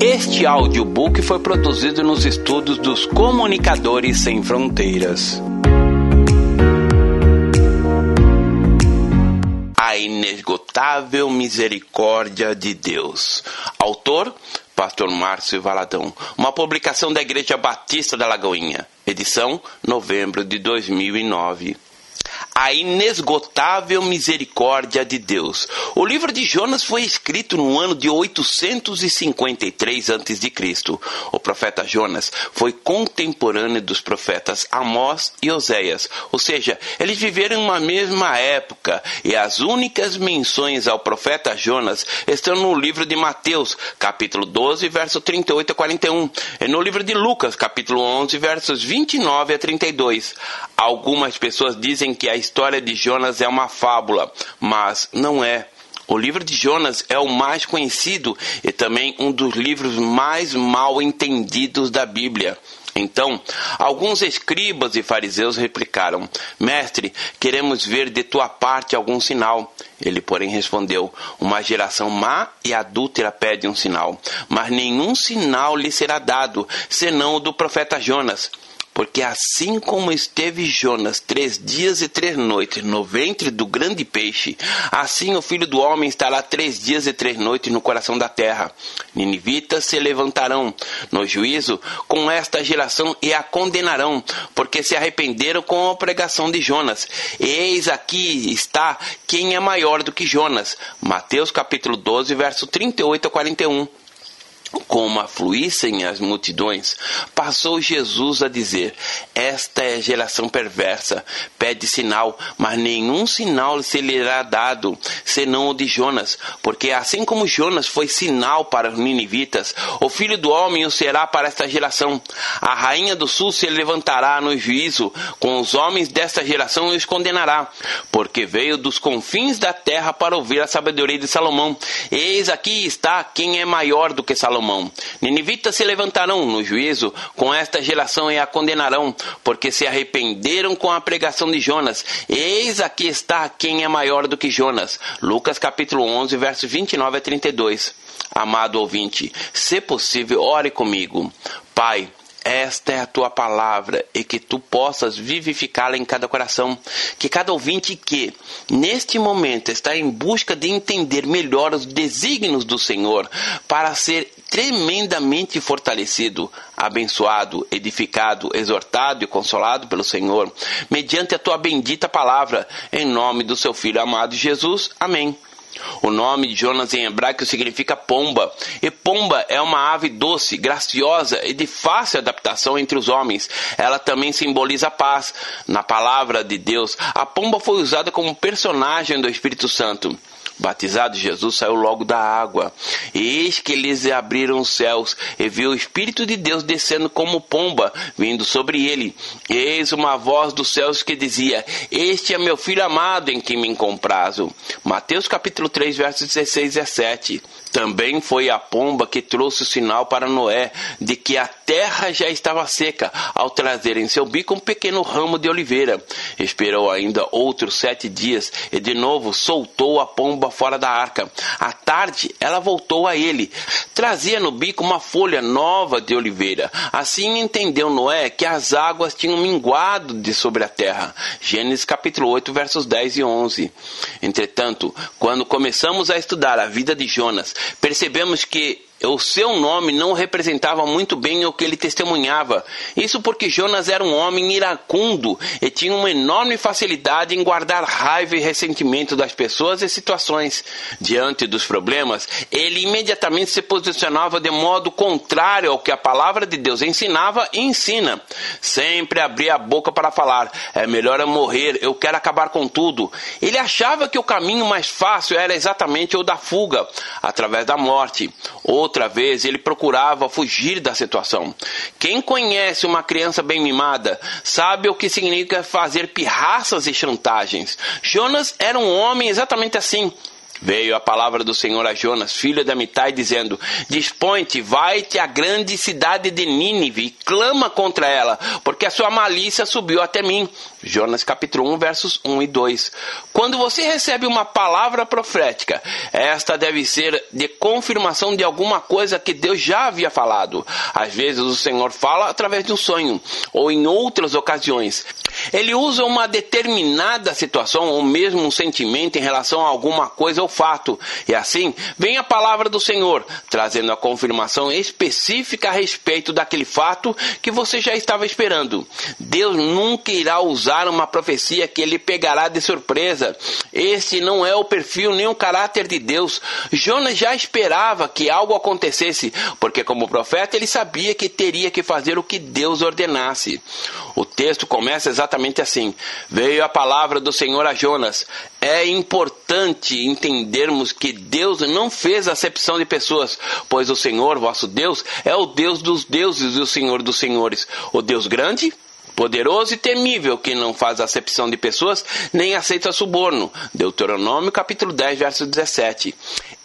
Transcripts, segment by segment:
Este audiobook foi produzido nos estúdios dos Comunicadores Sem Fronteiras. A inesgotável misericórdia de Deus. Autor Pastor Márcio Valadão. Uma publicação da Igreja Batista da Lagoinha. Edição novembro de 2009 a inesgotável misericórdia de Deus. O livro de Jonas foi escrito no ano de 853 a.C. O profeta Jonas foi contemporâneo dos profetas Amós e Oséias, ou seja, eles viveram uma mesma época e as únicas menções ao profeta Jonas estão no livro de Mateus, capítulo 12, verso 38 a 41, e no livro de Lucas, capítulo 11, versos 29 a 32. Algumas pessoas dizem que a história de Jonas é uma fábula, mas não é. O livro de Jonas é o mais conhecido e também um dos livros mais mal entendidos da Bíblia. Então, alguns escribas e fariseus replicaram: Mestre, queremos ver de tua parte algum sinal. Ele, porém, respondeu: Uma geração má e adúltera pede um sinal, mas nenhum sinal lhe será dado, senão o do profeta Jonas. Porque assim como esteve Jonas três dias e três noites no ventre do grande peixe, assim o filho do homem estará três dias e três noites no coração da terra. Ninivitas se levantarão no juízo com esta geração e a condenarão, porque se arrependeram com a pregação de Jonas. Eis aqui está quem é maior do que Jonas. Mateus capítulo 12, verso 38 a 41 como afluíssem as multidões, passou Jesus a dizer: Esta é geração perversa, pede sinal, mas nenhum sinal se lhe será dado, senão o de Jonas, porque assim como Jonas foi sinal para os ninivitas, o filho do homem o será para esta geração. A rainha do sul se levantará no juízo com os homens desta geração e os condenará, porque veio dos confins da terra para ouvir a sabedoria de Salomão. Eis aqui está quem é maior do que Salomão mão. Ninivitas se levantarão no juízo com esta geração e a condenarão, porque se arrependeram com a pregação de Jonas. Eis aqui está quem é maior do que Jonas. Lucas capítulo 11, versos 29 a 32. Amado ouvinte, se possível, ore comigo. Pai, esta é a tua palavra e que tu possas vivificá-la em cada coração. Que cada ouvinte que, neste momento, está em busca de entender melhor os desígnios do Senhor para ser tremendamente fortalecido, abençoado, edificado, exortado e consolado pelo Senhor, mediante a tua bendita palavra, em nome do seu Filho amado Jesus. Amém. O nome de Jonas em hebraico significa pomba, e pomba é uma ave doce, graciosa e de fácil adaptação entre os homens. Ela também simboliza paz. Na palavra de Deus, a pomba foi usada como personagem do Espírito Santo. Batizado, Jesus saiu logo da água. Eis que lhes abriram os céus, e viu o Espírito de Deus descendo como pomba, vindo sobre ele. Eis uma voz dos céus que dizia: Este é meu filho amado em quem me comprazo. Mateus capítulo 3, versos 16 e 17. Também foi a pomba que trouxe o sinal para Noé de que a terra já estava seca, ao trazer em seu bico um pequeno ramo de oliveira. Esperou ainda outros sete dias e de novo soltou a pomba fora da arca. À tarde, ela voltou a ele. Trazia no bico uma folha nova de oliveira. Assim entendeu Noé que as águas tinham minguado de sobre a terra. Gênesis capítulo 8, versos 10 e 11. Entretanto, quando começamos a estudar a vida de Jonas, percebemos que o seu nome não representava muito bem o que ele testemunhava. Isso porque Jonas era um homem iracundo e tinha uma enorme facilidade em guardar raiva e ressentimento das pessoas e situações. Diante dos problemas, ele imediatamente se posicionava de modo contrário ao que a palavra de Deus ensinava e ensina. Sempre abria a boca para falar: é melhor eu morrer, eu quero acabar com tudo. Ele achava que o caminho mais fácil era exatamente o da fuga, através da morte. Outra vez, ele procurava fugir da situação. Quem conhece uma criança bem mimada sabe o que significa fazer pirraças e chantagens. Jonas era um homem exatamente assim. Veio a palavra do Senhor a Jonas, filho de Amitai, dizendo: Dispõe-te, vai-te à grande cidade de Nínive e clama contra ela, porque a sua malícia subiu até mim. Jonas capítulo 1, versos 1 e 2. Quando você recebe uma palavra profética, esta deve ser de confirmação de alguma coisa que Deus já havia falado. Às vezes o Senhor fala através de um sonho, ou em outras ocasiões. Ele usa uma determinada situação ou mesmo um sentimento em relação a alguma coisa ou fato. E assim vem a palavra do Senhor, trazendo a confirmação específica a respeito daquele fato que você já estava esperando. Deus nunca irá usar uma profecia que ele pegará de surpresa. Este não é o perfil nem o caráter de Deus. Jonas já esperava que algo acontecesse, porque como profeta ele sabia que teria que fazer o que Deus ordenasse. O texto começa exatamente assim: Veio a palavra do Senhor a Jonas. É importante entendermos que Deus não fez acepção de pessoas, pois o Senhor, vosso Deus, é o Deus dos deuses e o Senhor dos senhores, o Deus grande poderoso e temível, que não faz acepção de pessoas, nem aceita suborno. Deuteronômio capítulo 10, verso 17.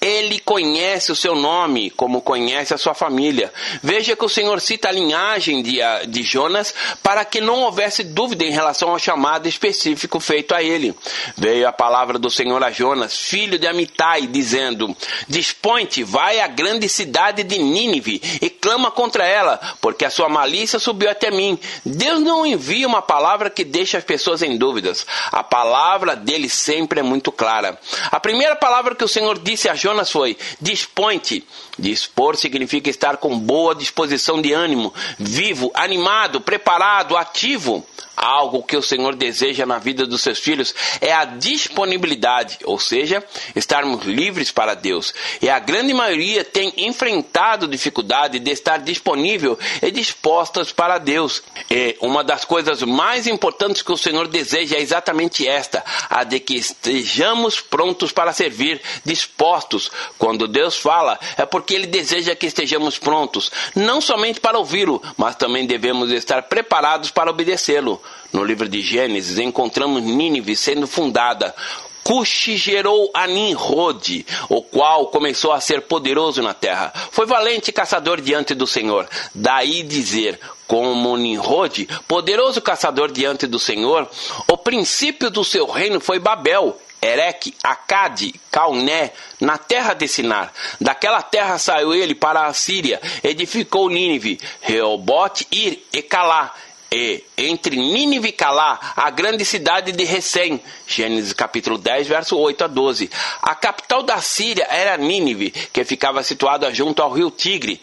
Ele conhece o seu nome, como conhece a sua família. Veja que o Senhor cita a linhagem de, de Jonas para que não houvesse dúvida em relação ao chamado específico feito a ele. Veio a palavra do Senhor a Jonas, filho de Amitai, dizendo: Dispõe-te, vai à grande cidade de Nínive e clama contra ela, porque a sua malícia subiu até mim. Deus não envia uma palavra que deixa as pessoas em dúvidas. A palavra dele sempre é muito clara. A primeira palavra que o Senhor disse a Jonas Jonas foi: dispõe-te. Dispor significa estar com boa disposição de ânimo, vivo, animado, preparado, ativo. Algo que o Senhor deseja na vida dos seus filhos é a disponibilidade, ou seja, estarmos livres para Deus. E a grande maioria tem enfrentado dificuldade de estar disponível e dispostas para Deus. E uma das coisas mais importantes que o Senhor deseja é exatamente esta: a de que estejamos prontos para servir, dispostos. Quando Deus fala, é porque Ele deseja que estejamos prontos, não somente para ouvi-lo, mas também devemos estar preparados para obedecê-lo. No livro de Gênesis, encontramos Nínive sendo fundada. Cuxi gerou a Nimrod, o qual começou a ser poderoso na terra. Foi valente caçador diante do Senhor. Daí dizer, como Nimrod, poderoso caçador diante do Senhor, o princípio do seu reino foi Babel, Erec, Acade, Calné, na terra de Sinar. Daquela terra saiu ele para a Síria, edificou Nínive, Reobote, Ir e Calá e entre Nínive e Calá, a grande cidade de Recém. Gênesis capítulo 10, verso 8 a 12. A capital da Síria era Nínive, que ficava situada junto ao rio Tigre.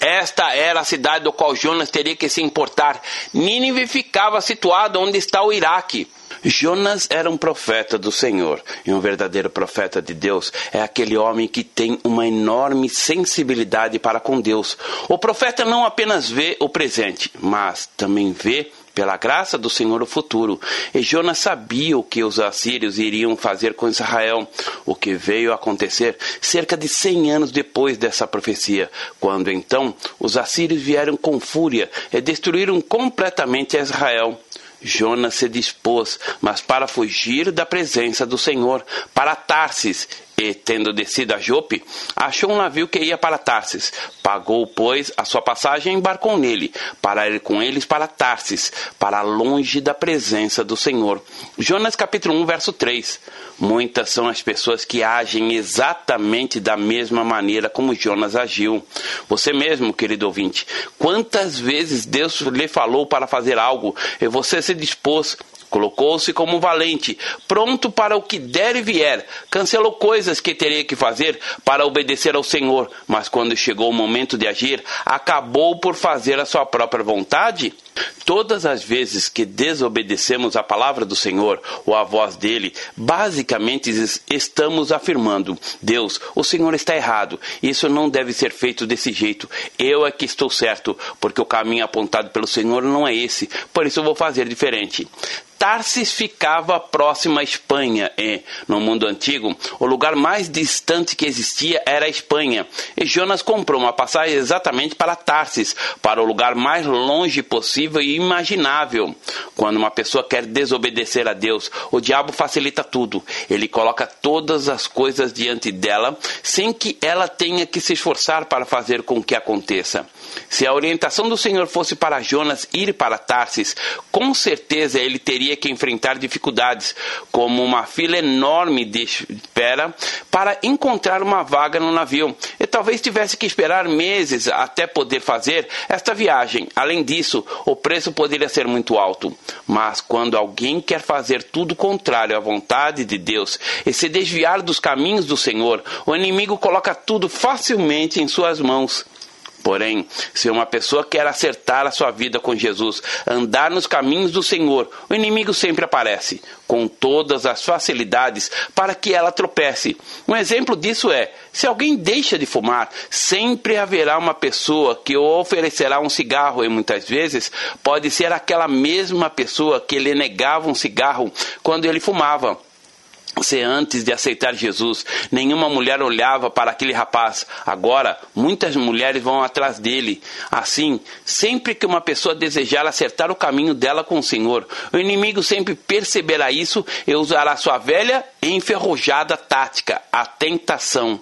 Esta era a cidade do qual Jonas teria que se importar. Nínive ficava situada onde está o Iraque. Jonas era um profeta do Senhor, e um verdadeiro profeta de Deus é aquele homem que tem uma enorme sensibilidade para com Deus. O profeta não apenas vê o presente, mas também vê pela graça do Senhor o futuro. E Jonas sabia o que os assírios iriam fazer com Israel, o que veio a acontecer cerca de cem anos depois dessa profecia, quando então os assírios vieram com fúria e destruíram completamente Israel. Jonas se dispôs, mas para fugir da presença do Senhor, para Tarsis, e, tendo descido a Jope, achou um navio que ia para Tarsis. Pagou, pois, a sua passagem e embarcou nele, para ir com eles para Tarsis, para longe da presença do Senhor. Jonas capítulo 1, verso 3. Muitas são as pessoas que agem exatamente da mesma maneira como Jonas agiu. Você mesmo, querido ouvinte, quantas vezes Deus lhe falou para fazer algo e você se dispôs Colocou-se como valente, pronto para o que der e vier. Cancelou coisas que teria que fazer para obedecer ao Senhor, mas quando chegou o momento de agir, acabou por fazer a sua própria vontade? Todas as vezes que desobedecemos a palavra do Senhor ou a voz dele, basicamente estamos afirmando: Deus, o Senhor está errado. Isso não deve ser feito desse jeito. Eu é que estou certo, porque o caminho apontado pelo Senhor não é esse. Por isso eu vou fazer diferente. Tarsis ficava próxima à Espanha e, no mundo antigo, o lugar mais distante que existia era a Espanha. E Jonas comprou uma passagem exatamente para Tarsis, para o lugar mais longe possível e imaginável. Quando uma pessoa quer desobedecer a Deus, o diabo facilita tudo. Ele coloca todas as coisas diante dela sem que ela tenha que se esforçar para fazer com que aconteça. Se a orientação do Senhor fosse para Jonas ir para Tarsis, com certeza ele teria que enfrentar dificuldades, como uma fila enorme de espera para encontrar uma vaga no navio, e talvez tivesse que esperar meses até poder fazer esta viagem. Além disso, o preço poderia ser muito alto. Mas quando alguém quer fazer tudo contrário à vontade de Deus e se desviar dos caminhos do Senhor, o inimigo coloca tudo facilmente em suas mãos. Porém, se uma pessoa quer acertar a sua vida com Jesus, andar nos caminhos do Senhor, o inimigo sempre aparece, com todas as facilidades para que ela tropece. Um exemplo disso é: se alguém deixa de fumar, sempre haverá uma pessoa que oferecerá um cigarro, e muitas vezes pode ser aquela mesma pessoa que lhe negava um cigarro quando ele fumava. Se antes de aceitar Jesus, nenhuma mulher olhava para aquele rapaz, agora muitas mulheres vão atrás dele. Assim, sempre que uma pessoa desejar acertar o caminho dela com o Senhor, o inimigo sempre perceberá isso e usará sua velha e enferrujada tática, a tentação.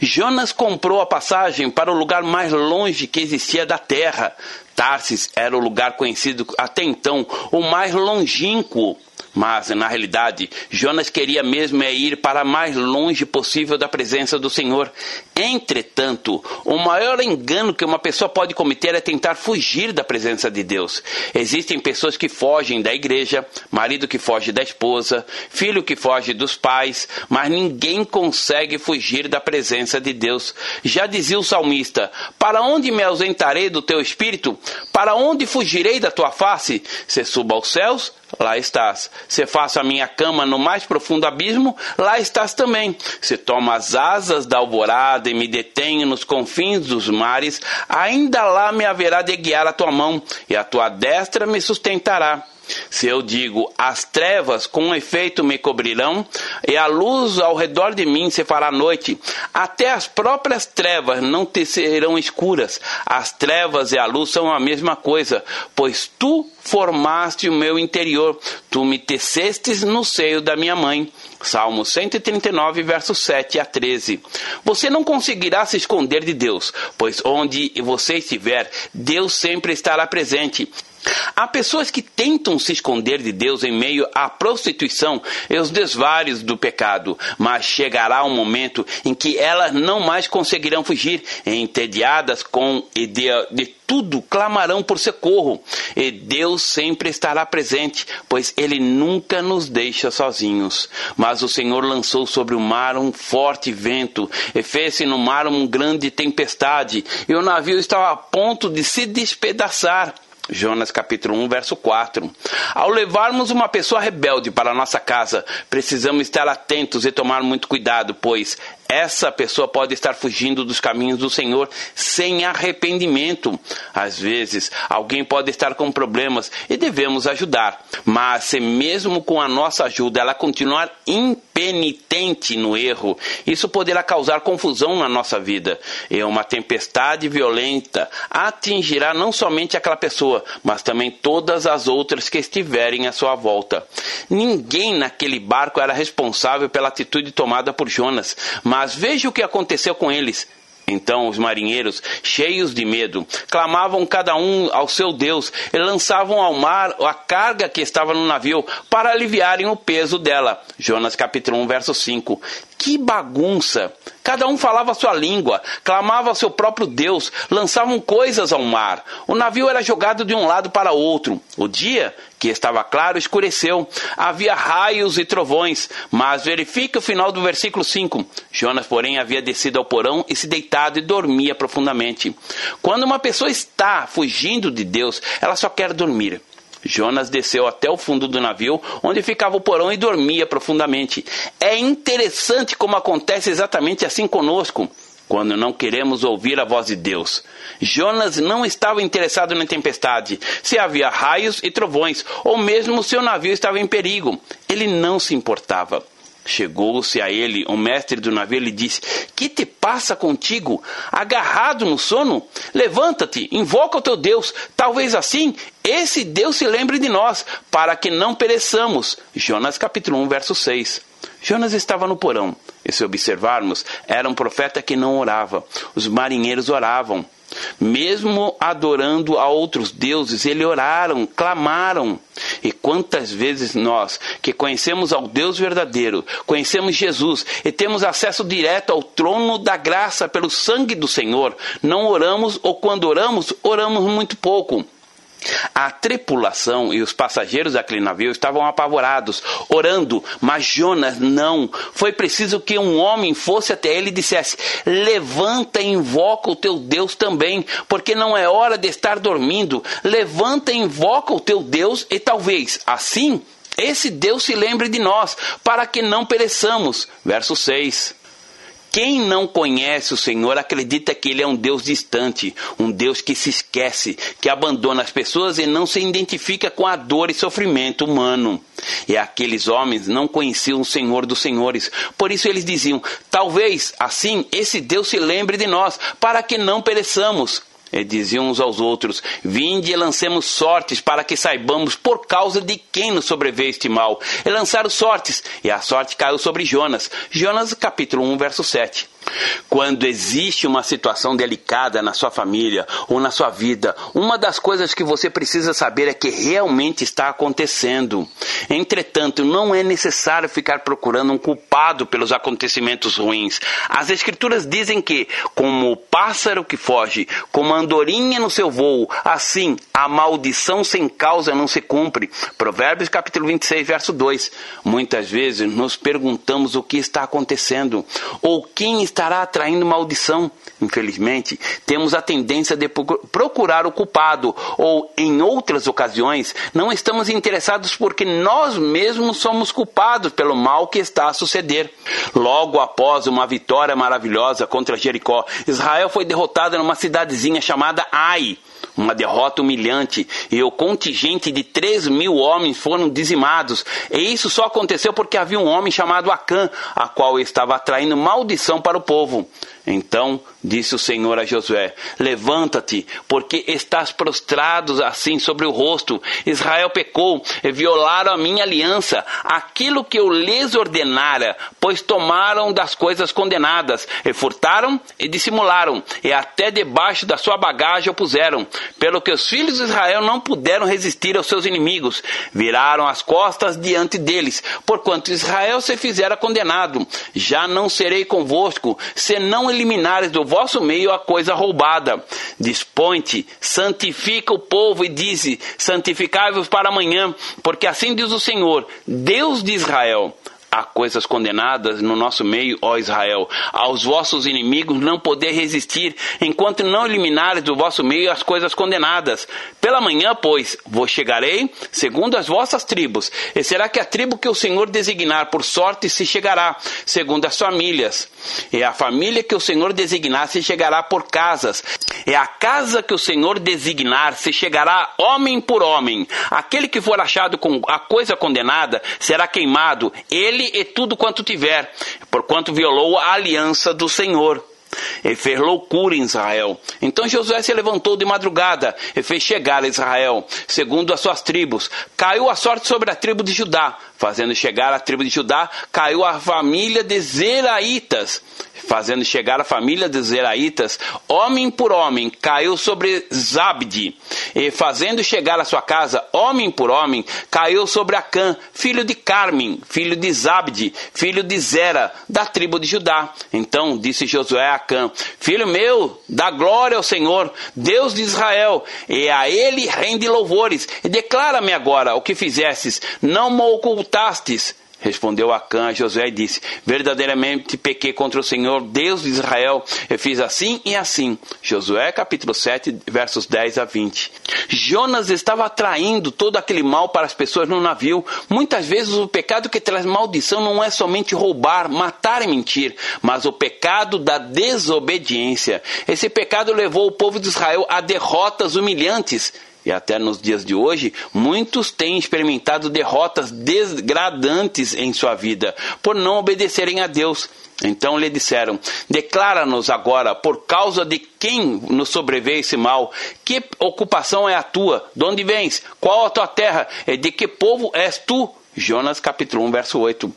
Jonas comprou a passagem para o lugar mais longe que existia da terra. Tarsis era o lugar conhecido até então o mais longínquo mas, na realidade, Jonas queria mesmo é ir para mais longe possível da presença do Senhor. Entretanto, o maior engano que uma pessoa pode cometer é tentar fugir da presença de Deus. Existem pessoas que fogem da igreja, marido que foge da esposa, filho que foge dos pais, mas ninguém consegue fugir da presença de Deus. Já dizia o salmista: Para onde me ausentarei do teu espírito? Para onde fugirei da tua face? Se suba aos céus, lá estás. Se faço a minha cama no mais profundo abismo, lá estás também. Se tomo as asas da alvorada e me detenho nos confins dos mares, ainda lá me haverá de guiar a tua mão, e a tua destra me sustentará. Se eu digo, as trevas com efeito me cobrirão, e a luz ao redor de mim se fará noite, até as próprias trevas não te serão escuras. As trevas e a luz são a mesma coisa, pois tu formaste o meu interior, tu me tecestes no seio da minha mãe. Salmo 139, versos 7 a 13. Você não conseguirá se esconder de Deus, pois onde você estiver, Deus sempre estará presente. Há pessoas que tentam se esconder de Deus em meio à prostituição e os desvários do pecado, mas chegará um momento em que elas não mais conseguirão fugir, entediadas com de, de tudo clamarão por socorro, e Deus sempre estará presente, pois Ele nunca nos deixa sozinhos. Mas o Senhor lançou sobre o mar um forte vento, e fez-se no mar uma grande tempestade, e o navio estava a ponto de se despedaçar. Jonas capítulo 1, verso 4. Ao levarmos uma pessoa rebelde para nossa casa, precisamos estar atentos e tomar muito cuidado, pois essa pessoa pode estar fugindo dos caminhos do Senhor sem arrependimento. Às vezes, alguém pode estar com problemas e devemos ajudar. Mas se mesmo com a nossa ajuda ela continuar impenitente no erro, isso poderá causar confusão na nossa vida. E uma tempestade violenta atingirá não somente aquela pessoa, mas também todas as outras que estiverem à sua volta. Ninguém naquele barco era responsável pela atitude tomada por Jonas, mas veja o que aconteceu com eles. Então os marinheiros, cheios de medo, clamavam cada um ao seu Deus e lançavam ao mar a carga que estava no navio para aliviarem o peso dela. Jonas capítulo 1, verso 5. Que bagunça! Cada um falava sua língua, clamava seu próprio Deus, lançavam coisas ao mar. O navio era jogado de um lado para outro. O dia, que estava claro, escureceu. Havia raios e trovões. Mas verifique o final do versículo 5. Jonas, porém, havia descido ao porão e se deitado e dormia profundamente. Quando uma pessoa está fugindo de Deus, ela só quer dormir. Jonas desceu até o fundo do navio, onde ficava o porão, e dormia profundamente. É interessante como acontece exatamente assim conosco quando não queremos ouvir a voz de Deus. Jonas não estava interessado na tempestade, se havia raios e trovões, ou mesmo se o navio estava em perigo. Ele não se importava. Chegou-se a ele o mestre do navio e lhe disse: Que te passa contigo? Agarrado no sono? Levanta-te, invoca o teu Deus. Talvez assim esse Deus se lembre de nós, para que não pereçamos. Jonas capítulo 1, verso 6. Jonas estava no porão. E se observarmos, era um profeta que não orava. Os marinheiros oravam. Mesmo adorando a outros deuses, eles oraram, clamaram. E quantas vezes nós, que conhecemos ao Deus verdadeiro, conhecemos Jesus e temos acesso direto ao trono da graça pelo sangue do Senhor, não oramos ou quando oramos, oramos muito pouco. A tripulação e os passageiros daquele navio estavam apavorados, orando, mas Jonas não. Foi preciso que um homem fosse até ele e dissesse: Levanta e invoca o teu Deus também, porque não é hora de estar dormindo. Levanta e invoca o teu Deus, e talvez assim esse Deus se lembre de nós, para que não pereçamos. Verso 6. Quem não conhece o Senhor acredita que Ele é um Deus distante, um Deus que se esquece, que abandona as pessoas e não se identifica com a dor e sofrimento humano. E aqueles homens não conheciam o Senhor dos Senhores, por isso eles diziam: talvez assim esse Deus se lembre de nós, para que não pereçamos. E diziam uns aos outros: Vinde e lancemos sortes para que saibamos por causa de quem nos sobreveio este mal. E lançaram sortes, e a sorte caiu sobre Jonas. Jonas capítulo 1, verso 7. Quando existe uma situação delicada na sua família ou na sua vida, uma das coisas que você precisa saber é que realmente está acontecendo. Entretanto, não é necessário ficar procurando um culpado pelos acontecimentos ruins. As Escrituras dizem que, como o pássaro que foge, como a andorinha no seu voo, assim a maldição sem causa não se cumpre. Provérbios capítulo 26, verso 2. Muitas vezes nos perguntamos o que está acontecendo ou quem estará atraindo maldição. Infelizmente, temos a tendência de procurar o culpado, ou em outras ocasiões, não estamos interessados porque nós mesmos somos culpados pelo mal que está a suceder. Logo após uma vitória maravilhosa contra Jericó, Israel foi derrotada numa cidadezinha chamada Ai uma derrota humilhante, e o contingente de 3 mil homens foram dizimados. E isso só aconteceu porque havia um homem chamado Acã, a qual estava atraindo maldição para o povo. Então disse o Senhor a Josué: Levanta-te, porque estás prostrado assim sobre o rosto. Israel pecou e violaram a minha aliança, aquilo que eu lhes ordenara, pois tomaram das coisas condenadas, e furtaram e dissimularam, e até debaixo da sua bagagem o puseram. Pelo que os filhos de Israel não puderam resistir aos seus inimigos, viraram as costas diante deles, porquanto Israel se fizera condenado. Já não serei convosco, se eliminares do vosso meio a coisa roubada. Dispõe-te, santifica o povo e dize: santificai-vos para amanhã, porque assim diz o Senhor, Deus de Israel há coisas condenadas no nosso meio, ó Israel, aos vossos inimigos não poder resistir, enquanto não eliminares do vosso meio as coisas condenadas. Pela manhã, pois, vos chegarei segundo as vossas tribos, e será que a tribo que o Senhor designar por sorte se chegará, segundo as famílias. E a família que o Senhor designar se chegará por casas, e a casa que o Senhor designar se chegará homem por homem. Aquele que for achado com a coisa condenada será queimado, ele ele e tudo quanto tiver, porquanto violou a aliança do Senhor. E fez loucura em Israel. Então Josué se levantou de madrugada e fez chegar a Israel, segundo as suas tribos. Caiu a sorte sobre a tribo de Judá, fazendo chegar a tribo de Judá, caiu a família de Zeraitas fazendo chegar a família dos Zeraitas, homem por homem, caiu sobre Zabdi, e fazendo chegar a sua casa, homem por homem, caiu sobre Acã, filho de Carmim, filho de Zabdi, filho de Zera, da tribo de Judá. Então disse Josué a Acã, filho meu, dá glória ao Senhor, Deus de Israel, e a ele rende louvores, e declara-me agora o que fizestes, não me ocultastes, Respondeu Acã a Josué e disse: Verdadeiramente pequei contra o Senhor, Deus de Israel, e fiz assim e assim. Josué capítulo 7, versos 10 a 20. Jonas estava atraindo todo aquele mal para as pessoas no navio. Muitas vezes o pecado que traz maldição não é somente roubar, matar e mentir, mas o pecado da desobediência. Esse pecado levou o povo de Israel a derrotas humilhantes E até nos dias de hoje, muitos têm experimentado derrotas degradantes em sua vida por não obedecerem a Deus. Então lhe disseram: Declara-nos agora, por causa de quem nos sobreveio esse mal, que ocupação é a tua? De onde vens? Qual a tua terra? E de que povo és tu? Jonas capítulo 1, verso 8.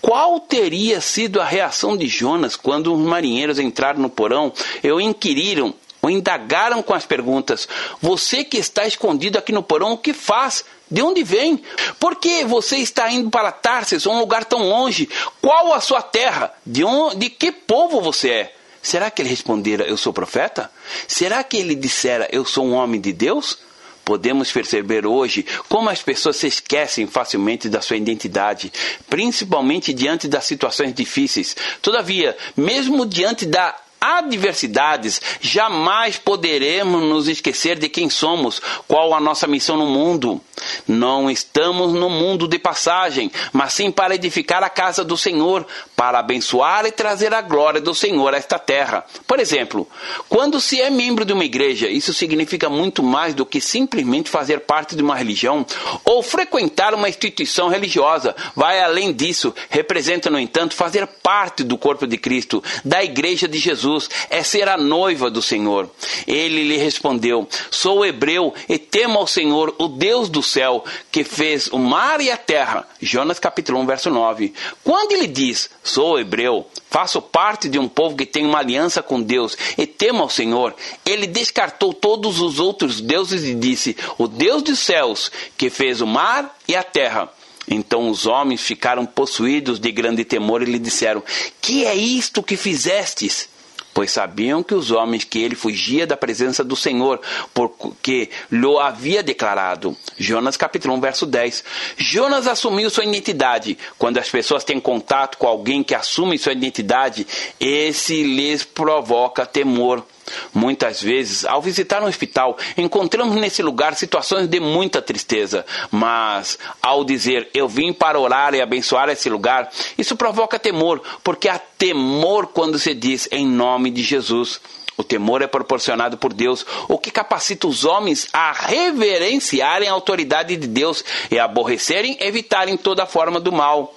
Qual teria sido a reação de Jonas quando os marinheiros entraram no porão e o inquiriram o indagaram com as perguntas: Você que está escondido aqui no porão, o que faz? De onde vem? Por que você está indo para Tarsis, um lugar tão longe? Qual a sua terra? De, onde, de que povo você é? Será que ele respondera: Eu sou profeta? Será que ele dissera: Eu sou um homem de Deus? Podemos perceber hoje como as pessoas se esquecem facilmente da sua identidade, principalmente diante das situações difíceis. Todavia, mesmo diante da adversidades, jamais poderemos nos esquecer de quem somos, qual a nossa missão no mundo. Não estamos no mundo de passagem, mas sim para edificar a casa do Senhor, para abençoar e trazer a glória do Senhor a esta terra. Por exemplo, quando se é membro de uma igreja, isso significa muito mais do que simplesmente fazer parte de uma religião ou frequentar uma instituição religiosa. Vai além disso, representa, no entanto, fazer parte do corpo de Cristo, da igreja de Jesus Jesus é ser a noiva do Senhor. Ele lhe respondeu: Sou hebreu e temo ao Senhor, o Deus do céu, que fez o mar e a terra. Jonas capítulo 1, verso 9. Quando ele diz: Sou hebreu, faço parte de um povo que tem uma aliança com Deus e temo ao Senhor, ele descartou todos os outros deuses e disse: O Deus dos céus, que fez o mar e a terra. Então os homens ficaram possuídos de grande temor e lhe disseram: Que é isto que fizestes? Pois sabiam que os homens que ele fugia da presença do Senhor, porque lhe havia declarado. Jonas capítulo 1, verso 10. Jonas assumiu sua identidade. Quando as pessoas têm contato com alguém que assume sua identidade, esse lhes provoca temor. Muitas vezes, ao visitar um hospital, encontramos nesse lugar situações de muita tristeza, mas ao dizer eu vim para orar e abençoar esse lugar, isso provoca temor, porque há temor quando se diz em nome de Jesus. O temor é proporcionado por Deus, o que capacita os homens a reverenciarem a autoridade de Deus e a aborrecerem evitarem toda forma do mal.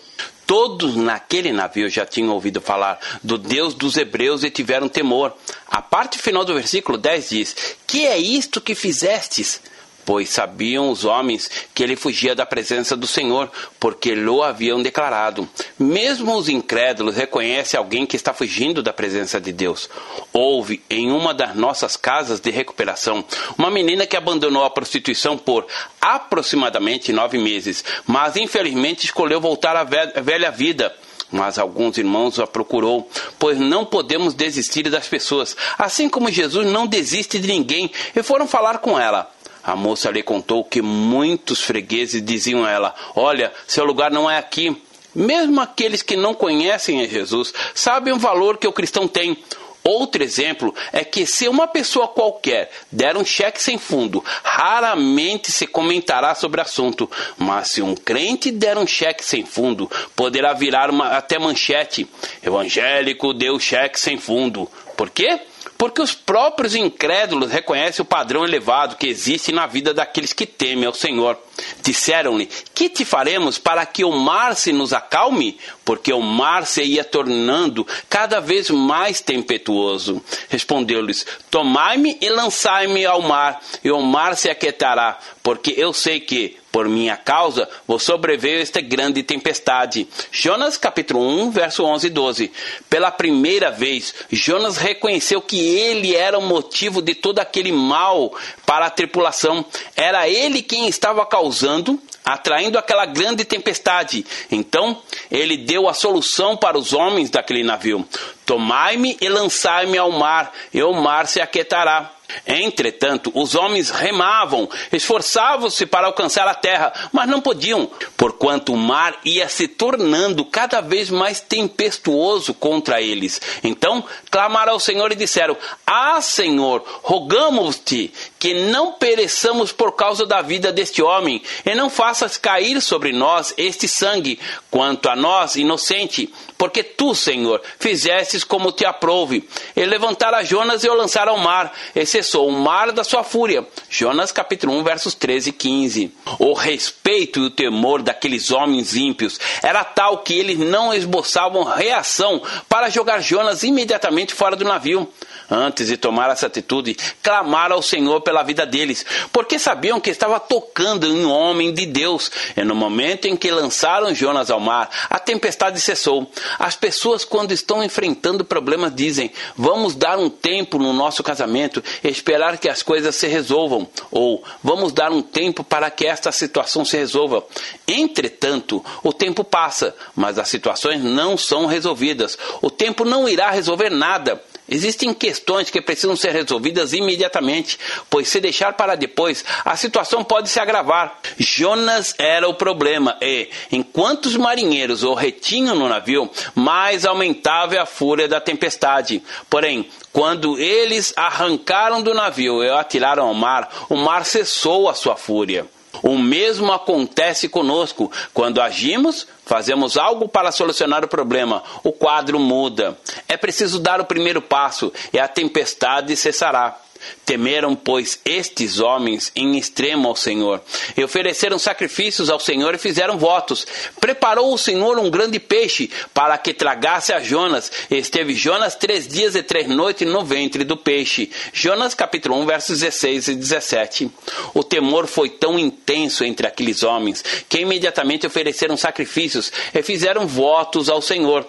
Todos naquele navio já tinham ouvido falar do Deus dos hebreus e tiveram temor. A parte final do versículo 10 diz: Que é isto que fizestes? Pois sabiam os homens que ele fugia da presença do Senhor, porque lhe haviam declarado. Mesmo os incrédulos reconhecem alguém que está fugindo da presença de Deus. Houve em uma das nossas casas de recuperação uma menina que abandonou a prostituição por aproximadamente nove meses, mas infelizmente escolheu voltar à velha vida mas alguns irmãos a procurou, pois não podemos desistir das pessoas, assim como Jesus não desiste de ninguém, e foram falar com ela. A moça lhe contou que muitos fregueses diziam a ela: Olha, seu lugar não é aqui. Mesmo aqueles que não conhecem a Jesus sabem o valor que o cristão tem. Outro exemplo é que se uma pessoa qualquer der um cheque sem fundo, raramente se comentará sobre o assunto, mas se um crente der um cheque sem fundo, poderá virar uma, até manchete. Evangélico deu cheque sem fundo. Por quê? Porque os próprios incrédulos reconhecem o padrão elevado que existe na vida daqueles que temem ao Senhor. Disseram-lhe: Que te faremos para que o mar se nos acalme? Porque o mar se ia tornando cada vez mais tempestuoso. Respondeu-lhes: Tomai-me e lançai-me ao mar, e o mar se aquietará, porque eu sei que, por minha causa, vos sobreveio esta grande tempestade. Jonas capítulo 1, verso 11 e 12. Pela primeira vez, Jonas reconheceu que ele era o motivo de todo aquele mal para a tripulação. Era ele quem estava causando atraindo aquela grande tempestade. Então ele deu a solução para os homens daquele navio: Tomai-me e lançai-me ao mar, e o mar se aquietará. Entretanto, os homens remavam, esforçavam-se para alcançar a terra, mas não podiam, porquanto o mar ia se tornando cada vez mais tempestuoso contra eles. Então clamaram ao Senhor e disseram: Ah, Senhor, rogamos-te que não pereçamos por causa da vida deste homem, e não faças cair sobre nós este sangue, quanto a nós, inocente, porque tu, Senhor, fizestes como te aprouve. E levantaram Jonas e o lançaram ao mar, e se cessou o mar da sua fúria. Jonas capítulo 1, versos 13 e 15. O respeito e o temor daqueles homens ímpios era tal que eles não esboçavam reação para jogar Jonas imediatamente fora do navio. Antes de tomar essa atitude, clamaram ao Senhor pela vida deles, porque sabiam que estava tocando em um homem de Deus. E no momento em que lançaram Jonas ao mar, a tempestade cessou. As pessoas, quando estão enfrentando problemas, dizem: Vamos dar um tempo no nosso casamento esperar que as coisas se resolvam. Ou vamos dar um tempo para que esta situação se resolva. Entretanto, o tempo passa, mas as situações não são resolvidas. O tempo não irá resolver nada. Existem questões que precisam ser resolvidas imediatamente, pois se deixar para depois, a situação pode se agravar. Jonas era o problema e, enquanto os marinheiros o retinham no navio, mais aumentava a fúria da tempestade. Porém, quando eles arrancaram do navio e o atiraram ao mar, o mar cessou a sua fúria. O mesmo acontece conosco. Quando agimos, fazemos algo para solucionar o problema, o quadro muda. É preciso dar o primeiro passo e a tempestade cessará. Temeram, pois, estes homens em extremo ao Senhor, e ofereceram sacrifícios ao Senhor e fizeram votos. Preparou o Senhor um grande peixe para que tragasse a Jonas. Esteve Jonas três dias e três noites no ventre do peixe. Jonas capítulo 1, versos 16 e 17. O temor foi tão intenso entre aqueles homens que imediatamente ofereceram sacrifícios e fizeram votos ao Senhor.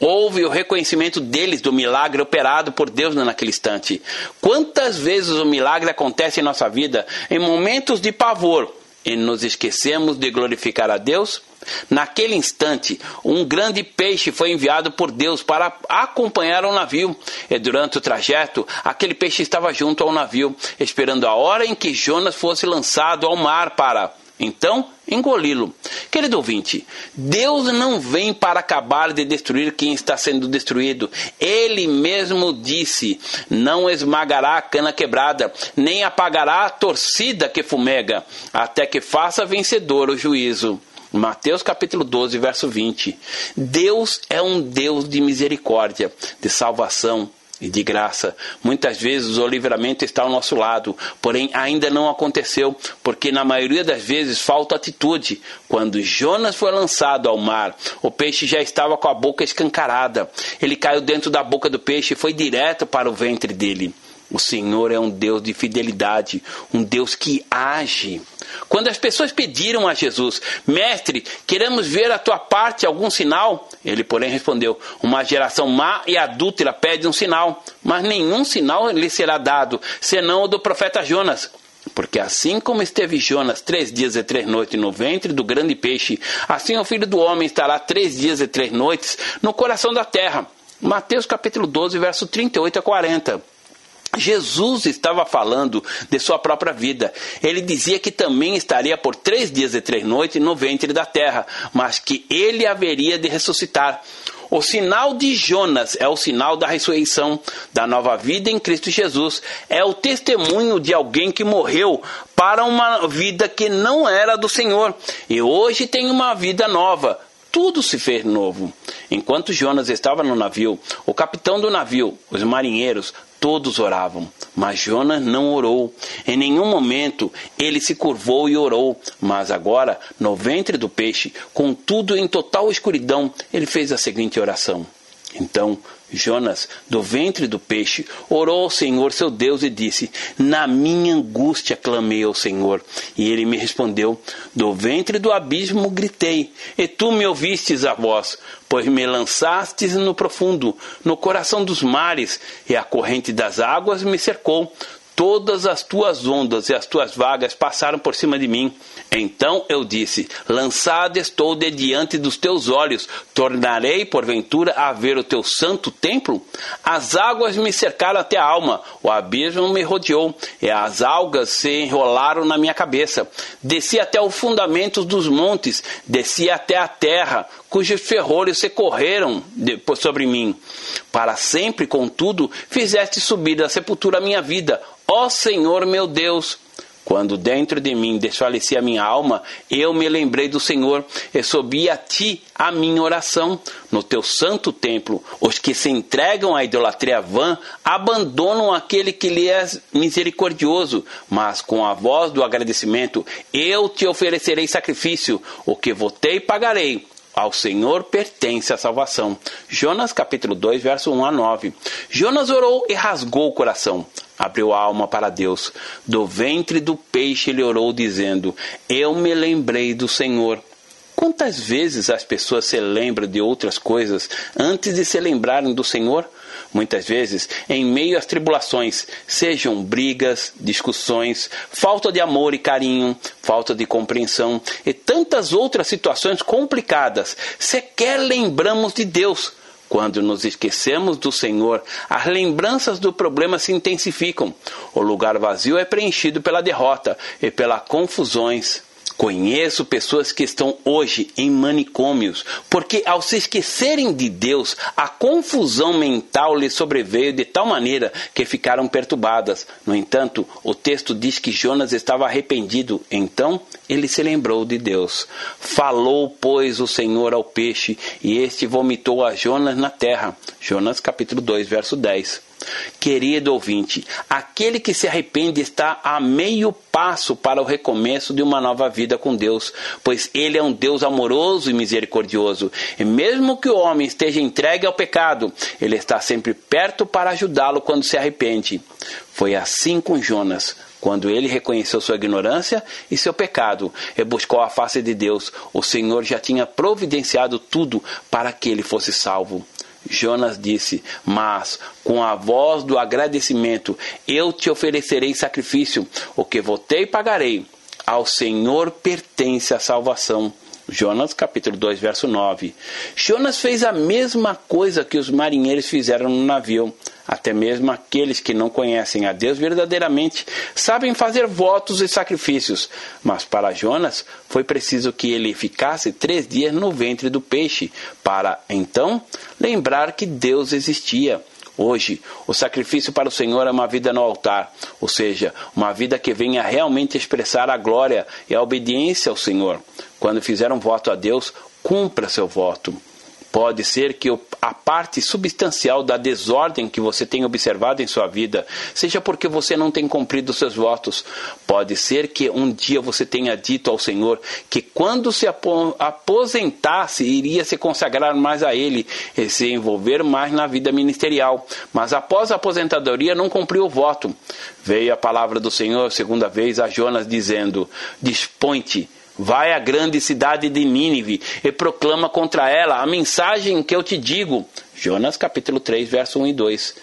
Houve o reconhecimento deles do milagre operado por Deus naquele instante. Quantas vezes o milagre acontece em nossa vida em momentos de pavor e nos esquecemos de glorificar a Deus? Naquele instante, um grande peixe foi enviado por Deus para acompanhar o navio. E durante o trajeto, aquele peixe estava junto ao navio, esperando a hora em que Jonas fosse lançado ao mar para então, engoli-lo. Querido ouvinte, Deus não vem para acabar de destruir quem está sendo destruído. Ele mesmo disse: Não esmagará a cana quebrada, nem apagará a torcida que fumega, até que faça vencedor o juízo. Mateus capítulo 12, verso 20. Deus é um Deus de misericórdia, de salvação, e de graça. Muitas vezes o livramento está ao nosso lado, porém ainda não aconteceu, porque na maioria das vezes falta atitude. Quando Jonas foi lançado ao mar, o peixe já estava com a boca escancarada. Ele caiu dentro da boca do peixe e foi direto para o ventre dele. O Senhor é um Deus de fidelidade, um Deus que age. Quando as pessoas pediram a Jesus, Mestre, queremos ver a tua parte algum sinal, ele, porém, respondeu: Uma geração má e adúltera pede um sinal, mas nenhum sinal lhe será dado, senão o do profeta Jonas. Porque assim como esteve Jonas três dias e três noites no ventre do grande peixe, assim o filho do homem estará três dias e três noites no coração da terra. Mateus capítulo 12, verso 38 a 40. Jesus estava falando de sua própria vida. Ele dizia que também estaria por três dias e três noites no ventre da terra, mas que ele haveria de ressuscitar. O sinal de Jonas é o sinal da ressurreição, da nova vida em Cristo Jesus. É o testemunho de alguém que morreu para uma vida que não era do Senhor e hoje tem uma vida nova. Tudo se fez novo. Enquanto Jonas estava no navio, o capitão do navio, os marinheiros, Todos oravam, mas Jonas não orou. Em nenhum momento ele se curvou e orou, mas agora, no ventre do peixe, contudo em total escuridão, ele fez a seguinte oração: Então Jonas, do ventre do peixe, orou ao Senhor seu Deus e disse: Na minha angústia clamei ao Senhor. E ele me respondeu: Do ventre do abismo gritei, e tu me ouvistes a voz, pois me lançastes no profundo, no coração dos mares, e a corrente das águas me cercou. Todas as tuas ondas e as tuas vagas passaram por cima de mim. Então eu disse: Lançado estou de diante dos teus olhos, tornarei porventura a ver o teu santo templo? As águas me cercaram até a alma, o abismo me rodeou, e as algas se enrolaram na minha cabeça. Desci até os fundamentos dos montes, desci até a terra, cujos ferrolhos se correram sobre mim. Para sempre, contudo, fizeste subir da sepultura a minha vida, ó Senhor meu Deus Quando dentro de mim desfalecia a minha alma, eu me lembrei do Senhor e subi a ti a minha oração. No teu santo templo, os que se entregam à idolatria vã abandonam aquele que lhe é misericordioso, mas com a voz do agradecimento eu te oferecerei sacrifício, o que votei pagarei. Ao Senhor pertence a salvação. Jonas capítulo 2, verso 1 a 9. Jonas orou e rasgou o coração abriu a alma para Deus. Do ventre do peixe ele orou, dizendo: Eu me lembrei do Senhor. Quantas vezes as pessoas se lembram de outras coisas antes de se lembrarem do Senhor? Muitas vezes, em meio às tribulações, sejam brigas, discussões, falta de amor e carinho, falta de compreensão e tantas outras situações complicadas, sequer lembramos de Deus quando nos esquecemos do Senhor, as lembranças do problema se intensificam. O lugar vazio é preenchido pela derrota e pelas confusões. Conheço pessoas que estão hoje em manicômios, porque ao se esquecerem de Deus, a confusão mental lhes sobreveio de tal maneira que ficaram perturbadas. No entanto, o texto diz que Jonas estava arrependido, então ele se lembrou de Deus. Falou, pois, o Senhor ao peixe, e este vomitou a Jonas na terra. Jonas capítulo 2, verso 10. Querido ouvinte, aquele que se arrepende está a meio passo para o recomeço de uma nova vida com Deus, pois Ele é um Deus amoroso e misericordioso. E mesmo que o homem esteja entregue ao pecado, Ele está sempre perto para ajudá-lo quando se arrepende. Foi assim com Jonas. Quando ele reconheceu sua ignorância e seu pecado e buscou a face de Deus, o Senhor já tinha providenciado tudo para que ele fosse salvo. Jonas disse: Mas com a voz do agradecimento eu te oferecerei sacrifício, o que votei pagarei. Ao Senhor pertence a salvação. Jonas capítulo 2, verso 9. Jonas fez a mesma coisa que os marinheiros fizeram no navio. Até mesmo aqueles que não conhecem a Deus verdadeiramente sabem fazer votos e sacrifícios. Mas para Jonas foi preciso que ele ficasse três dias no ventre do peixe, para então lembrar que Deus existia. Hoje, o sacrifício para o Senhor é uma vida no altar, ou seja, uma vida que venha realmente expressar a glória e a obediência ao Senhor. Quando fizer um voto a Deus, cumpra seu voto. Pode ser que a parte substancial da desordem que você tem observado em sua vida seja porque você não tem cumprido seus votos. Pode ser que um dia você tenha dito ao Senhor que quando se aposentasse iria se consagrar mais a Ele e se envolver mais na vida ministerial. Mas após a aposentadoria não cumpriu o voto. Veio a palavra do Senhor segunda vez a Jonas dizendo: Dispõe-te Vai à grande cidade de Nínive e proclama contra ela a mensagem que eu te digo. Jonas capítulo 3, verso 1 e 2.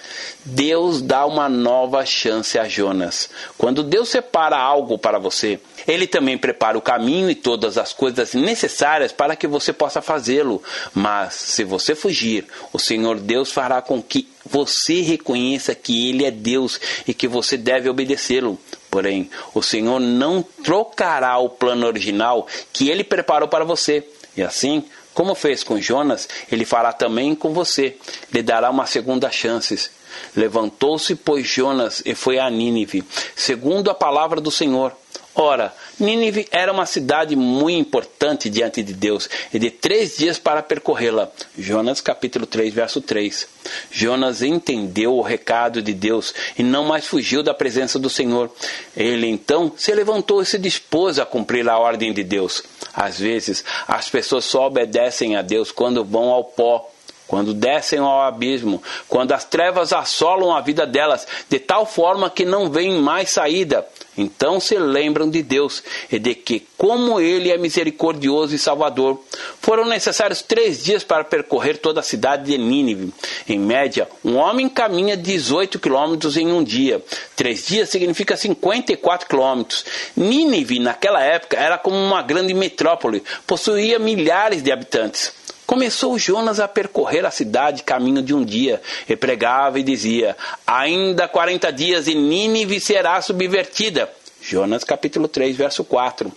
Deus dá uma nova chance a Jonas. Quando Deus separa algo para você, ele também prepara o caminho e todas as coisas necessárias para que você possa fazê-lo. Mas se você fugir, o Senhor Deus fará com que você reconheça que ele é Deus e que você deve obedecê-lo. Porém, o Senhor não trocará o plano original que ele preparou para você. E assim, como fez com Jonas, ele fará também com você. Lhe dará uma segunda chance. Levantou-se, pois, Jonas e foi a Nínive, segundo a palavra do Senhor. Ora, Nínive era uma cidade muito importante diante de Deus e de três dias para percorrê-la. Jonas capítulo 3, verso 3. Jonas entendeu o recado de Deus e não mais fugiu da presença do Senhor. Ele então se levantou e se dispôs a cumprir a ordem de Deus. Às vezes, as pessoas só obedecem a Deus quando vão ao pó quando descem ao abismo, quando as trevas assolam a vida delas de tal forma que não vem mais saída. Então se lembram de Deus e de que, como Ele é misericordioso e salvador, foram necessários três dias para percorrer toda a cidade de Nínive. Em média, um homem caminha 18 quilômetros em um dia. Três dias significa 54 quilômetros. Nínive, naquela época, era como uma grande metrópole, possuía milhares de habitantes. Começou Jonas a percorrer a cidade caminho de um dia, e pregava e dizia: Ainda quarenta dias e Nínive será subvertida. Jonas capítulo 3, verso 4.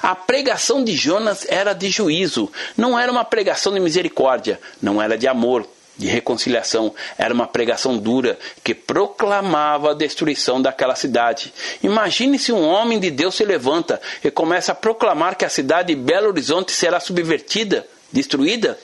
A pregação de Jonas era de juízo, não era uma pregação de misericórdia, não era de amor. de reconciliação. Era uma pregação dura que proclamava a destruição daquela cidade. Imagine se um homem de Deus se levanta e começa a proclamar que a cidade de Belo Horizonte será subvertida, destruída.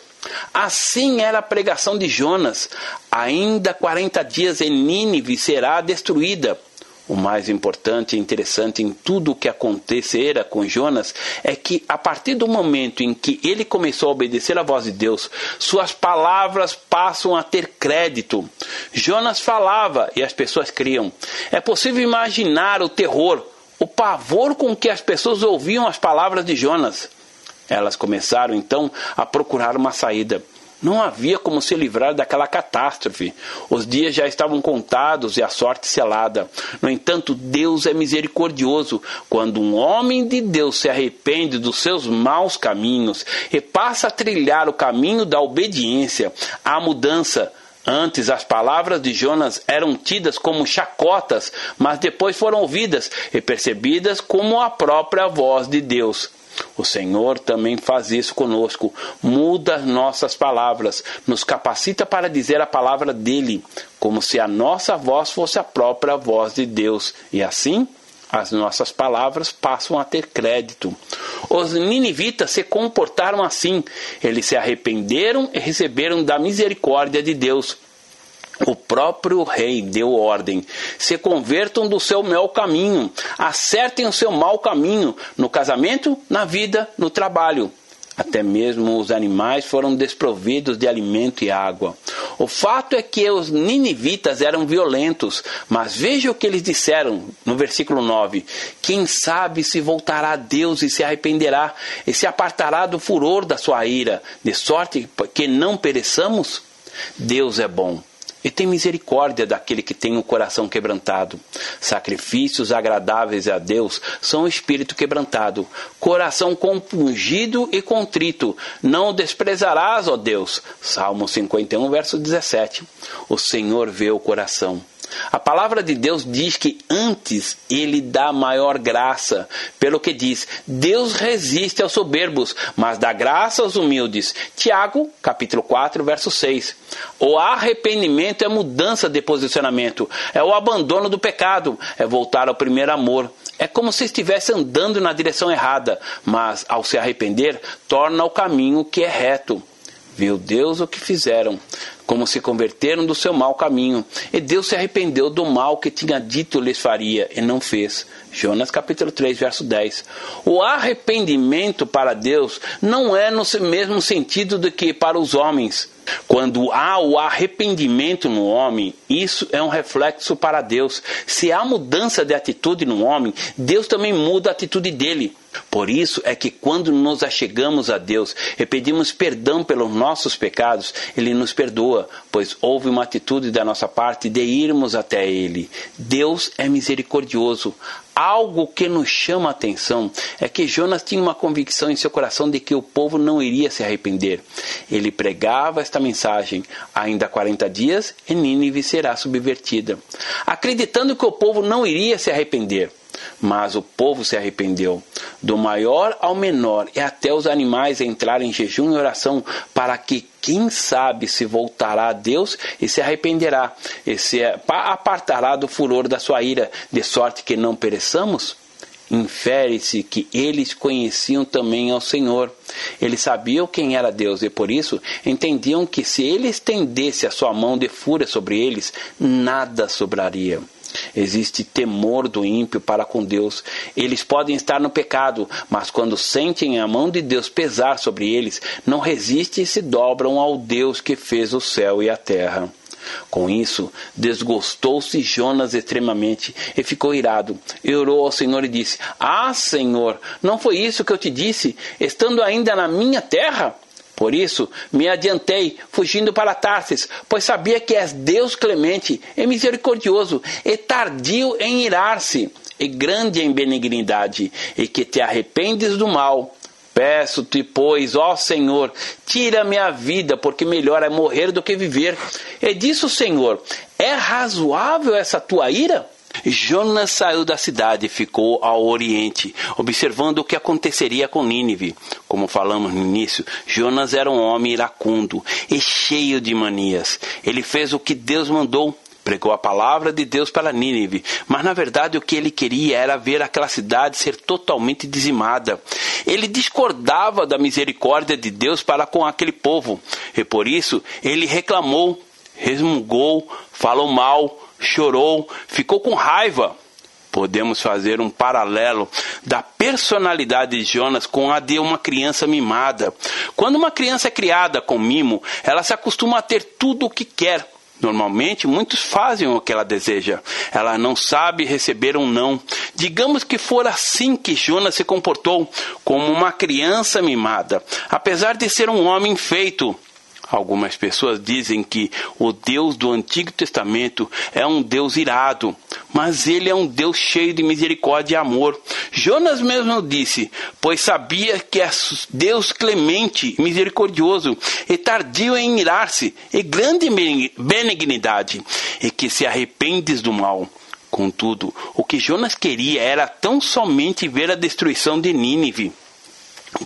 Assim era a pregação de Jonas. Ainda 40 dias e Nínive será destruída. O mais importante e interessante em tudo o que acontecera com Jonas é que, a partir do momento em que ele começou a obedecer à voz de Deus, suas palavras passam a ter crédito. Jonas falava e as pessoas criam. É possível imaginar o terror, o pavor com que as pessoas ouviam as palavras de Jonas. Elas começaram então a procurar uma saída. Não havia como se livrar daquela catástrofe. Os dias já estavam contados e a sorte selada. No entanto, Deus é misericordioso. Quando um homem de Deus se arrepende dos seus maus caminhos e passa a trilhar o caminho da obediência, a mudança. Antes as palavras de Jonas eram tidas como chacotas, mas depois foram ouvidas e percebidas como a própria voz de Deus. O Senhor também faz isso conosco, muda nossas palavras, nos capacita para dizer a palavra dele, como se a nossa voz fosse a própria voz de Deus, e assim as nossas palavras passam a ter crédito. Os ninivitas se comportaram assim, eles se arrependeram e receberam da misericórdia de Deus. O próprio rei deu ordem: se convertam do seu mau caminho, acertem o seu mau caminho no casamento, na vida, no trabalho. Até mesmo os animais foram desprovidos de alimento e água. O fato é que os ninivitas eram violentos, mas veja o que eles disseram no versículo 9: Quem sabe se voltará a Deus e se arrependerá, e se apartará do furor da sua ira, de sorte que não pereçamos? Deus é bom e tem misericórdia daquele que tem o coração quebrantado. Sacrifícios agradáveis a Deus são o espírito quebrantado, coração compungido e contrito. Não o desprezarás, ó Deus. Salmo 51, verso 17. O Senhor vê o coração. A palavra de Deus diz que antes ele dá maior graça, pelo que diz: Deus resiste aos soberbos, mas dá graça aos humildes. Tiago, capítulo 4, verso 6. O arrependimento é mudança de posicionamento, é o abandono do pecado, é voltar ao primeiro amor. É como se estivesse andando na direção errada, mas ao se arrepender, torna o caminho que é reto. Viu Deus o que fizeram, como se converteram do seu mau caminho. E Deus se arrependeu do mal que tinha dito lhes faria, e não fez. Jonas capítulo 3, verso 10. O arrependimento para Deus não é no mesmo sentido do que para os homens. Quando há o arrependimento no homem, isso é um reflexo para Deus. Se há mudança de atitude no homem, Deus também muda a atitude dele. Por isso é que quando nos achegamos a Deus e pedimos perdão pelos nossos pecados, Ele nos perdoa, pois houve uma atitude da nossa parte de irmos até Ele. Deus é misericordioso. Algo que nos chama a atenção é que Jonas tinha uma convicção em seu coração de que o povo não iria se arrepender. Ele pregava esta mensagem: ainda 40 dias e Nínive será subvertida, acreditando que o povo não iria se arrepender. Mas o povo se arrependeu, do maior ao menor, e até os animais entraram em jejum e oração, para que quem sabe se voltará a Deus e se arrependerá, e se apartará do furor da sua ira, de sorte que não pereçamos? Infere-se que eles conheciam também ao Senhor. Eles sabiam quem era Deus e por isso entendiam que se ele estendesse a sua mão de fúria sobre eles, nada sobraria. Existe temor do ímpio para com Deus. Eles podem estar no pecado, mas quando sentem a mão de Deus pesar sobre eles, não resistem e se dobram ao Deus que fez o céu e a terra. Com isso, desgostou-se Jonas extremamente e ficou irado. E orou ao Senhor e disse: Ah, Senhor, não foi isso que eu te disse, estando ainda na minha terra? Por isso me adiantei, fugindo para Tarsis, pois sabia que és Deus clemente e misericordioso, e tardio em irar-se, e grande em benignidade, e que te arrependes do mal. Peço-te, pois, ó Senhor, tira-me a vida, porque melhor é morrer do que viver. E disse o Senhor: É razoável essa tua ira? Jonas saiu da cidade e ficou ao oriente, observando o que aconteceria com Nínive. Como falamos no início, Jonas era um homem iracundo e cheio de manias. Ele fez o que Deus mandou pregou a palavra de Deus para Nínive, mas na verdade o que ele queria era ver aquela cidade ser totalmente dizimada. Ele discordava da misericórdia de Deus para com aquele povo, e por isso ele reclamou, resmungou, falou mal, chorou, ficou com raiva. Podemos fazer um paralelo da personalidade de Jonas com a de uma criança mimada. Quando uma criança é criada com mimo, ela se acostuma a ter tudo o que quer Normalmente, muitos fazem o que ela deseja. Ela não sabe receber um não. Digamos que for assim que Jonas se comportou, como uma criança mimada, apesar de ser um homem feito. Algumas pessoas dizem que o Deus do Antigo Testamento é um Deus irado, mas ele é um Deus cheio de misericórdia e amor. Jonas mesmo disse, pois sabia que é Deus clemente, misericordioso e tardio em irar-se, e grande benignidade, e que se arrependes do mal. Contudo, o que Jonas queria era tão somente ver a destruição de Nínive.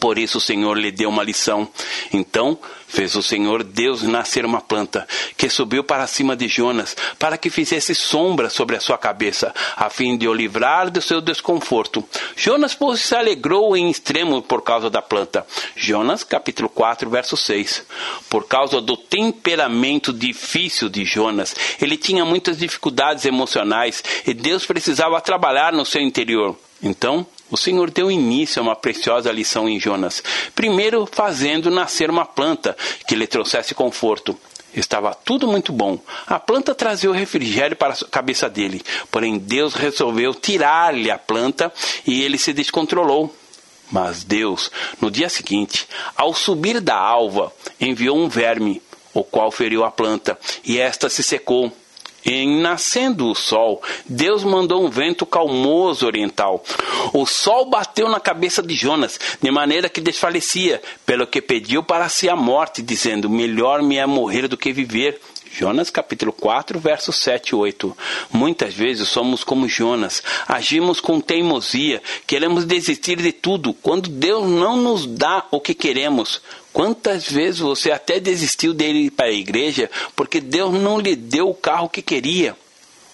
Por isso o Senhor lhe deu uma lição. Então fez o Senhor Deus nascer uma planta, que subiu para cima de Jonas, para que fizesse sombra sobre a sua cabeça, a fim de o livrar do seu desconforto. Jonas, pois, se alegrou em extremo por causa da planta. Jonas, capítulo 4, verso 6. Por causa do temperamento difícil de Jonas, ele tinha muitas dificuldades emocionais e Deus precisava trabalhar no seu interior. Então, o Senhor deu início a uma preciosa lição em Jonas. Primeiro, fazendo nascer uma planta que lhe trouxesse conforto. Estava tudo muito bom. A planta trazia o refrigério para a cabeça dele. Porém, Deus resolveu tirar-lhe a planta e ele se descontrolou. Mas Deus, no dia seguinte, ao subir da alva, enviou um verme, o qual feriu a planta, e esta se secou. Em nascendo o sol, Deus mandou um vento calmoso oriental. O sol bateu na cabeça de Jonas, de maneira que desfalecia, pelo que pediu para si a morte, dizendo: Melhor me é morrer do que viver. Jonas capítulo 4, versos 7 e 8. Muitas vezes somos como Jonas, agimos com teimosia, queremos desistir de tudo, quando Deus não nos dá o que queremos. Quantas vezes você até desistiu dele para a igreja porque Deus não lhe deu o carro que queria?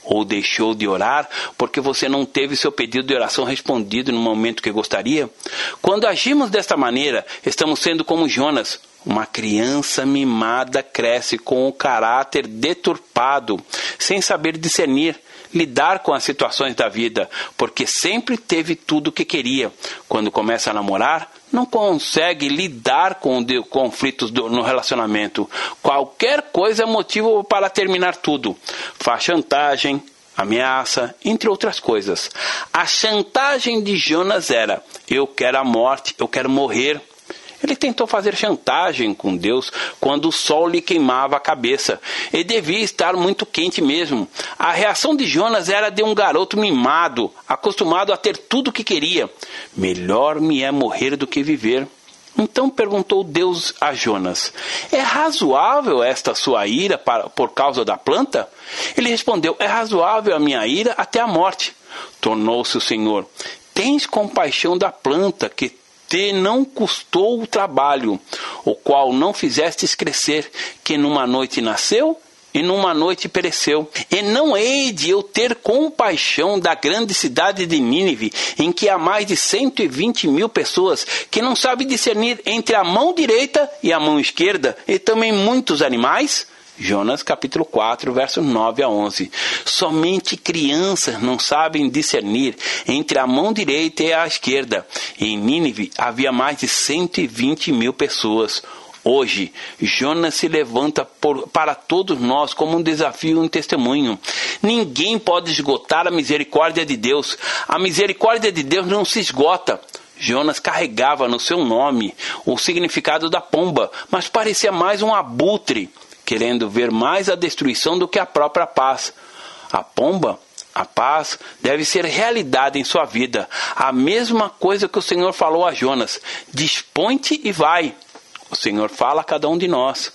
Ou deixou de orar porque você não teve seu pedido de oração respondido no momento que gostaria? Quando agimos desta maneira, estamos sendo como Jonas, uma criança mimada cresce com o caráter deturpado, sem saber discernir, lidar com as situações da vida, porque sempre teve tudo o que queria. Quando começa a namorar, não consegue lidar com conflitos no relacionamento. Qualquer coisa é motivo para terminar tudo. Faz chantagem, ameaça, entre outras coisas. A chantagem de Jonas era: eu quero a morte, eu quero morrer. Ele tentou fazer chantagem com Deus quando o sol lhe queimava a cabeça. Ele devia estar muito quente mesmo. A reação de Jonas era de um garoto mimado, acostumado a ter tudo o que queria. Melhor me é morrer do que viver. Então perguntou Deus a Jonas: É razoável esta sua ira por causa da planta? Ele respondeu: É razoável a minha ira até a morte. Tornou-se o Senhor: Tens compaixão da planta que te não custou o trabalho, o qual não fizestes crescer, que numa noite nasceu e numa noite pereceu. E não hei de eu ter compaixão da grande cidade de Nínive, em que há mais de cento e vinte mil pessoas que não sabem discernir entre a mão direita e a mão esquerda, e também muitos animais? Jonas capítulo 4, versos 9 a 11. Somente crianças não sabem discernir entre a mão direita e a esquerda. Em Nínive havia mais de 120 mil pessoas. Hoje, Jonas se levanta por, para todos nós como um desafio e um testemunho. Ninguém pode esgotar a misericórdia de Deus. A misericórdia de Deus não se esgota. Jonas carregava no seu nome o significado da pomba, mas parecia mais um abutre querendo ver mais a destruição do que a própria paz. A pomba, a paz, deve ser realidade em sua vida. A mesma coisa que o Senhor falou a Jonas: dispõe-te e vai. O Senhor fala a cada um de nós.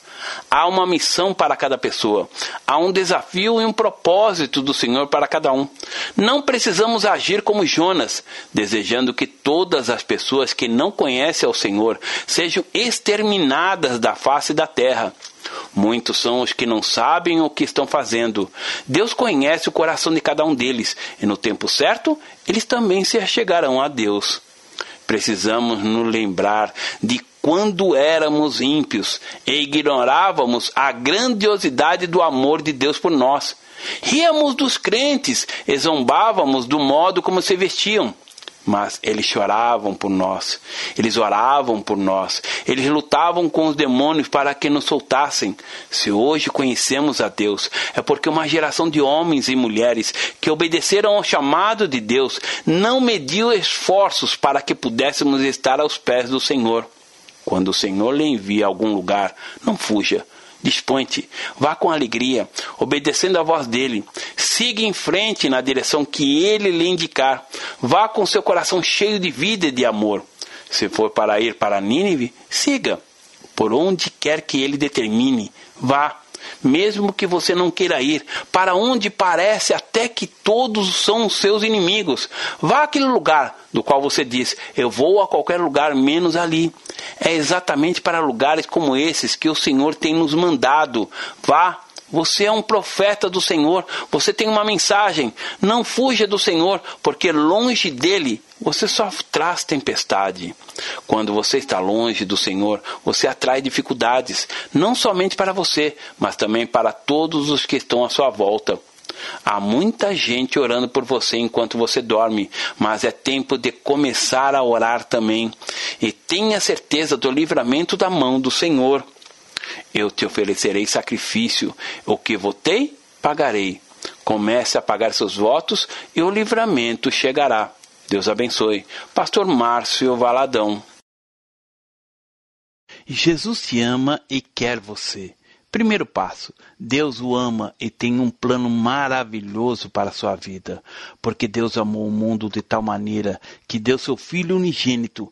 Há uma missão para cada pessoa. Há um desafio e um propósito do Senhor para cada um. Não precisamos agir como Jonas, desejando que todas as pessoas que não conhecem ao Senhor sejam exterminadas da face da terra. Muitos são os que não sabem o que estão fazendo. Deus conhece o coração de cada um deles, e no tempo certo, eles também se achegarão a Deus. Precisamos nos lembrar de quando éramos ímpios e ignorávamos a grandiosidade do amor de Deus por nós. Ríamos dos crentes e zombávamos do modo como se vestiam. Mas eles choravam por nós, eles oravam por nós, eles lutavam com os demônios para que nos soltassem. Se hoje conhecemos a Deus, é porque uma geração de homens e mulheres que obedeceram ao chamado de Deus não mediu esforços para que pudéssemos estar aos pés do Senhor. Quando o Senhor lhe envia a algum lugar, não fuja. Dispõe-te, vá com alegria, obedecendo à voz dele. Siga em frente na direção que ele lhe indicar. Vá com seu coração cheio de vida e de amor. Se for para ir para Nínive, siga. Por onde quer que ele determine, vá mesmo que você não queira ir, para onde parece até que todos são seus inimigos. Vá àquele lugar do qual você diz: Eu vou a qualquer lugar menos ali. É exatamente para lugares como esses que o Senhor tem nos mandado. Vá você é um profeta do Senhor, você tem uma mensagem. Não fuja do Senhor, porque longe dele você só traz tempestade. Quando você está longe do Senhor, você atrai dificuldades, não somente para você, mas também para todos os que estão à sua volta. Há muita gente orando por você enquanto você dorme, mas é tempo de começar a orar também. E tenha certeza do livramento da mão do Senhor. Eu te oferecerei sacrifício, o que votei, pagarei. Comece a pagar seus votos e o livramento chegará. Deus abençoe. Pastor Márcio Valadão. Jesus te ama e quer você. Primeiro passo: Deus o ama e tem um plano maravilhoso para a sua vida, porque Deus amou o mundo de tal maneira que deu seu Filho unigênito